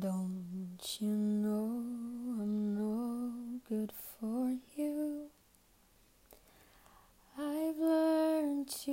Don't you know I'm no good for you? I've learned to